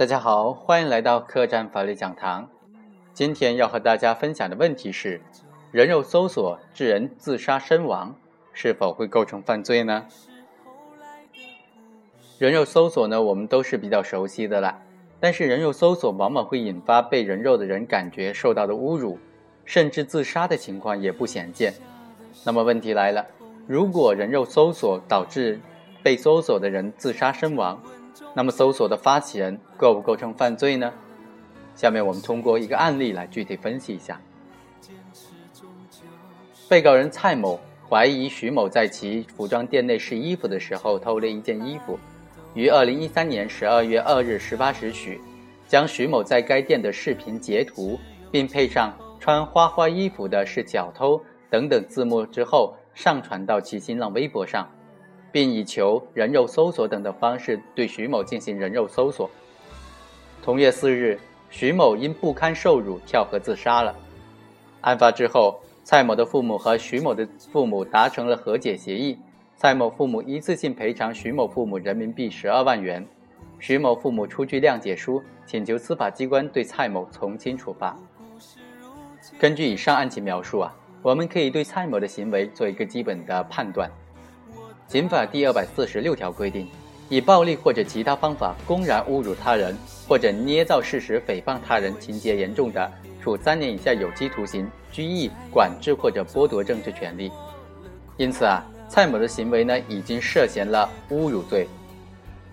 大家好，欢迎来到客栈法律讲堂。今天要和大家分享的问题是：人肉搜索致人自杀身亡，是否会构成犯罪呢？人肉搜索呢，我们都是比较熟悉的了。但是人肉搜索往往会引发被人肉的人感觉受到的侮辱，甚至自杀的情况也不鲜见。那么问题来了，如果人肉搜索导致被搜索的人自杀身亡，那么搜索的发起人构不构成犯罪呢？下面我们通过一个案例来具体分析一下。被告人蔡某怀疑徐某在其服装店内试衣服的时候偷了一件衣服。于二零一三年十二月二日十八时许，将徐某在该店的视频截图，并配上穿花花衣服的是小偷等等字幕之后，上传到其新浪微博上，并以求人肉搜索等的方式对徐某进行人肉搜索。同月四日，徐某因不堪受辱跳河自杀了。案发之后，蔡某的父母和徐某的父母达成了和解协议。蔡某父母一次性赔偿徐某父母人民币十二万元，徐某父母出具谅解书，请求司法机关对蔡某从轻处罚。根据以上案情描述啊，我们可以对蔡某的行为做一个基本的判断。刑法第二百四十六条规定，以暴力或者其他方法公然侮辱他人，或者捏造事实诽谤他人，情节严重的，处三年以下有期徒刑、拘役、管制或者剥夺政治权利。因此啊。蔡某的行为呢，已经涉嫌了侮辱罪。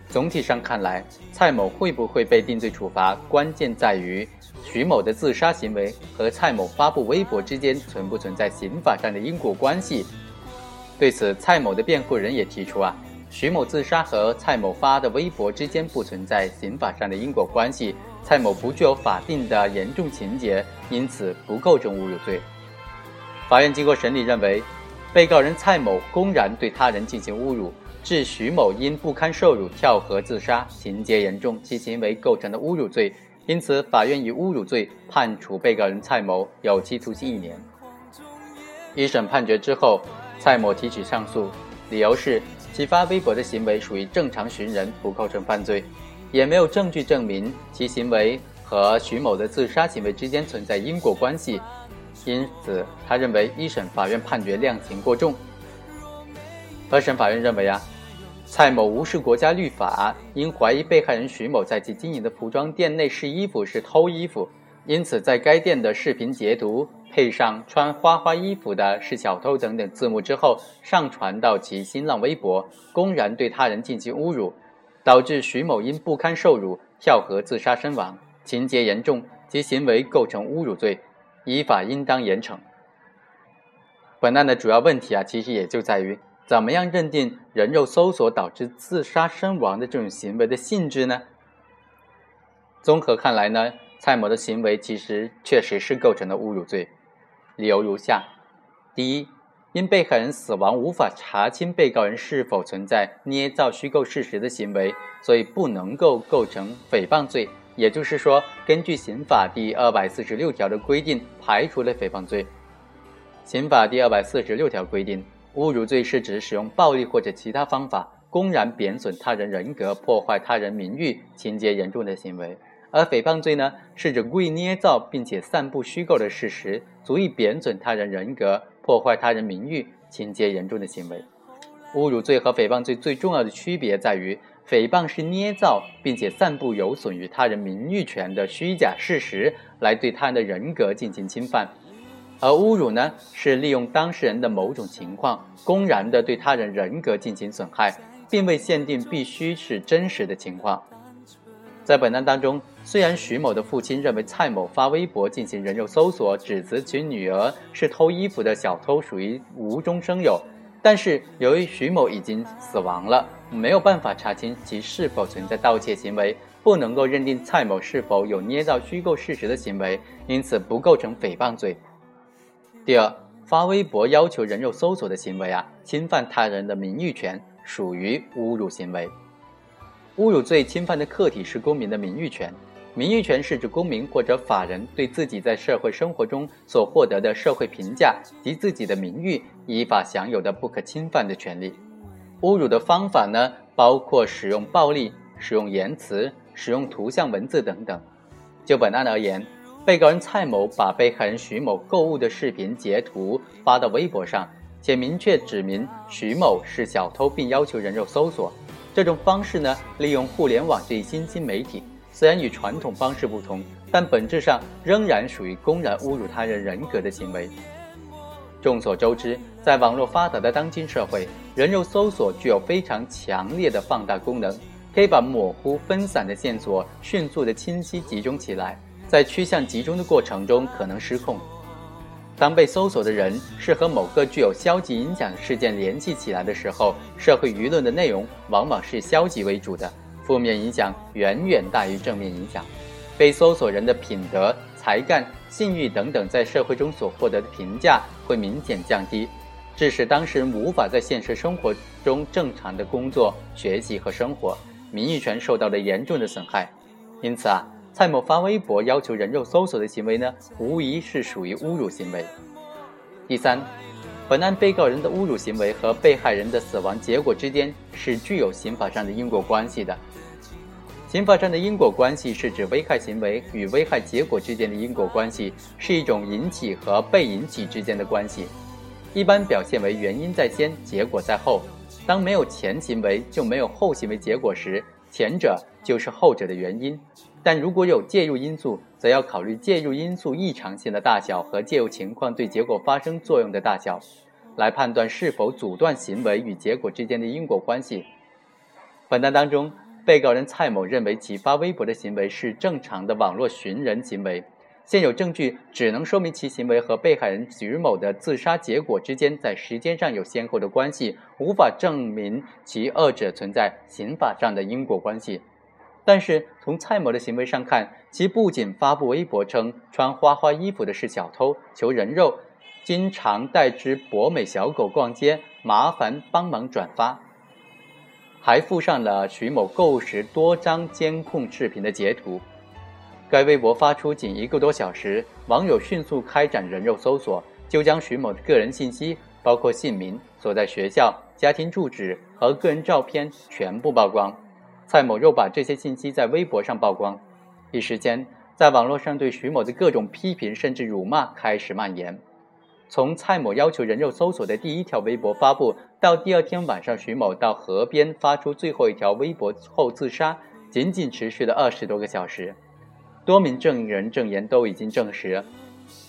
总体上看来，蔡某会不会被定罪处罚，关键在于徐某的自杀行为和蔡某发布微博之间存不存在刑法上的因果关系。对此，蔡某的辩护人也提出啊，徐某自杀和蔡某发的微博之间不存在刑法上的因果关系，蔡某不具有法定的严重情节，因此不构成侮辱罪。法院经过审理认为。被告人蔡某公然对他人进行侮辱，致徐某因不堪受辱跳河自杀，情节严重，其行为构成了侮辱罪，因此法院以侮辱罪判处被告人蔡某有期徒刑一年。一审判决之后，蔡某提起上诉，理由是其发微博的行为属于正常寻人，不构成犯罪，也没有证据证明其行为和徐某的自杀行为之间存在因果关系。因此，他认为一审法院判决量刑过重。二审法院认为啊，蔡某无视国家律法，因怀疑被害人徐某在其经营的服装店内试衣服是偷衣服，因此在该店的视频截图配上穿花花衣服的是小偷等等字幕之后，上传到其新浪微博，公然对他人进行侮辱，导致徐某因不堪受辱跳河自杀身亡，情节严重，其行为构成侮辱罪。依法应当严惩。本案的主要问题啊，其实也就在于怎么样认定人肉搜索导致自杀身亡的这种行为的性质呢？综合看来呢，蔡某的行为其实确实是构成了侮辱罪。理由如下：第一，因被害人死亡无法查清被告人是否存在捏造虚构事实的行为，所以不能够构成诽谤罪。也就是说，根据刑法第二百四十六条的规定，排除了诽谤罪。刑法第二百四十六条规定，侮辱罪是指使用暴力或者其他方法，公然贬损他人人格、破坏他人名誉，情节严重的行为；而诽谤罪呢，是指故意捏造并且散布虚构的事实，足以贬损他人人格、破坏他人名誉，情节严重的行为。侮辱罪和诽谤罪最重要的区别在于。诽谤是捏造并且散布有损于他人名誉权的虚假事实，来对他人的人格进行侵犯；而侮辱呢，是利用当事人的某种情况，公然的对他人人格进行损害，并未限定必须是真实的情况。在本案当中，虽然徐某的父亲认为蔡某发微博进行人肉搜索，指责其女儿是偷衣服的小偷，属于无中生有。但是由于徐某已经死亡了，没有办法查清其是否存在盗窃行为，不能够认定蔡某是否有捏造虚构事实的行为，因此不构成诽谤罪。第二，发微博要求人肉搜索的行为啊，侵犯他人的名誉权，属于侮辱行为。侮辱罪侵犯的客体是公民的名誉权。名誉权是指公民或者法人对自己在社会生活中所获得的社会评价及自己的名誉依法享有的不可侵犯的权利。侮辱的方法呢，包括使用暴力、使用言辞、使用图像、文字等等。就本案而言，被告人蔡某把被害人徐某购物的视频截图发到微博上，且明确指明徐某是小偷，并要求人肉搜索。这种方式呢，利用互联网这一新兴媒体，虽然与传统方式不同，但本质上仍然属于公然侮辱他人人格的行为。众所周知，在网络发达的当今社会，人肉搜索具有非常强烈的放大功能，可以把模糊分散的线索迅速的清晰集中起来。在趋向集中的过程中，可能失控。当被搜索的人是和某个具有消极影响事件联系起来的时候，社会舆论的内容往往是消极为主的，负面影响远远大于正面影响。被搜索人的品德、才干、信誉等等在社会中所获得的评价会明显降低，致使当事人无法在现实生活中正常的工作、学习和生活，名誉权受到了严重的损害。因此啊。蔡某发微博要求人肉搜索的行为呢，无疑是属于侮辱行为。第三，本案被告人的侮辱行为和被害人的死亡结果之间是具有刑法上的因果关系的。刑法上的因果关系是指危害行为与危害结果之间的因果关系是一种引起和被引起之间的关系，一般表现为原因在先，结果在后。当没有前行为就没有后行为结果时，前者就是后者的原因。但如果有介入因素，则要考虑介入因素异常性的大小和介入情况对结果发生作用的大小，来判断是否阻断行为与结果之间的因果关系。本案当中，被告人蔡某认为其发微博的行为是正常的网络寻人行为，现有证据只能说明其行为和被害人徐某的自杀结果之间在时间上有先后的关系，无法证明其二者存在刑法上的因果关系。但是从蔡某的行为上看，其不仅发布微博称穿花花衣服的是小偷，求人肉，经常带只博美小狗逛街，麻烦帮忙转发，还附上了徐某购物时多张监控视频的截图。该微博发出仅一个多小时，网友迅速开展人肉搜索，就将徐某的个人信息，包括姓名、所在学校、家庭住址和个人照片全部曝光。蔡某又把这些信息在微博上曝光，一时间，在网络上对徐某的各种批评甚至辱骂开始蔓延。从蔡某要求人肉搜索的第一条微博发布到第二天晚上徐某到河边发出最后一条微博后自杀，仅仅持续了二十多个小时。多名证人证言都已经证实，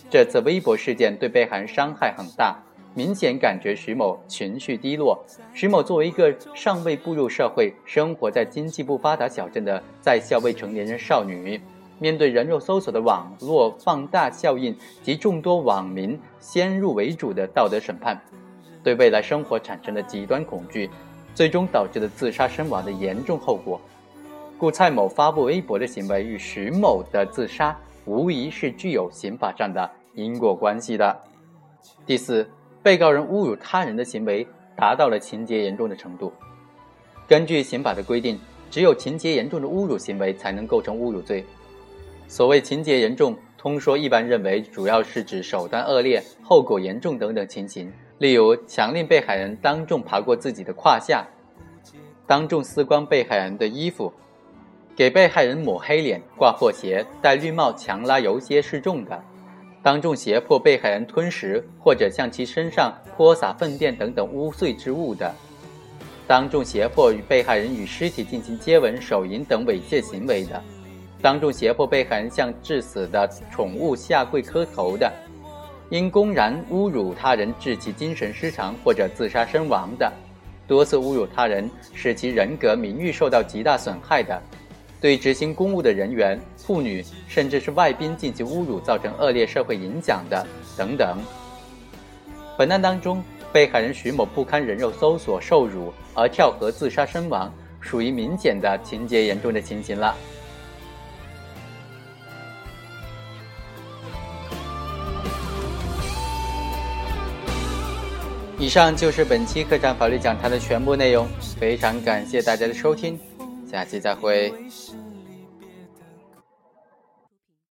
这次微博事件对被害人伤害很大。明显感觉徐某情绪低落。徐某作为一个尚未步入社会、生活在经济不发达小镇的在校未成年人少女，面对人肉搜索的网络放大效应及众多网民先入为主的道德审判，对未来生活产生了极端恐惧，最终导致了自杀身亡的严重后果。故蔡某发布微博的行为与徐某的自杀无疑是具有刑法上的因果关系的。第四。被告人侮辱他人的行为达到了情节严重的程度。根据刑法的规定，只有情节严重的侮辱行为才能构成侮辱罪。所谓情节严重，通说一般认为主要是指手段恶劣、后果严重等等情形。例如，强令被害人当众爬过自己的胯下，当众撕光被害人的衣服，给被害人抹黑脸、挂破鞋、戴绿帽、强拉游街示众的。当众胁迫被害人吞食或者向其身上泼洒粪便等等污秽之物的；当众胁迫与被害人与尸体进行接吻、手淫等猥亵行为的；当众胁迫被害人向致死的宠物下跪磕头的；因公然侮辱他人致其精神失常或者自杀身亡的；多次侮辱他人使其人格名誉受到极大损害的。对执行公务的人员、妇女，甚至是外宾进行侮辱，造成恶劣社会影响的等等。本案当中，被害人徐某不堪人肉搜索受辱而跳河自杀身亡，属于明显的情节严重的情形了。以上就是本期客栈法律讲坛的全部内容，非常感谢大家的收听。下期再会。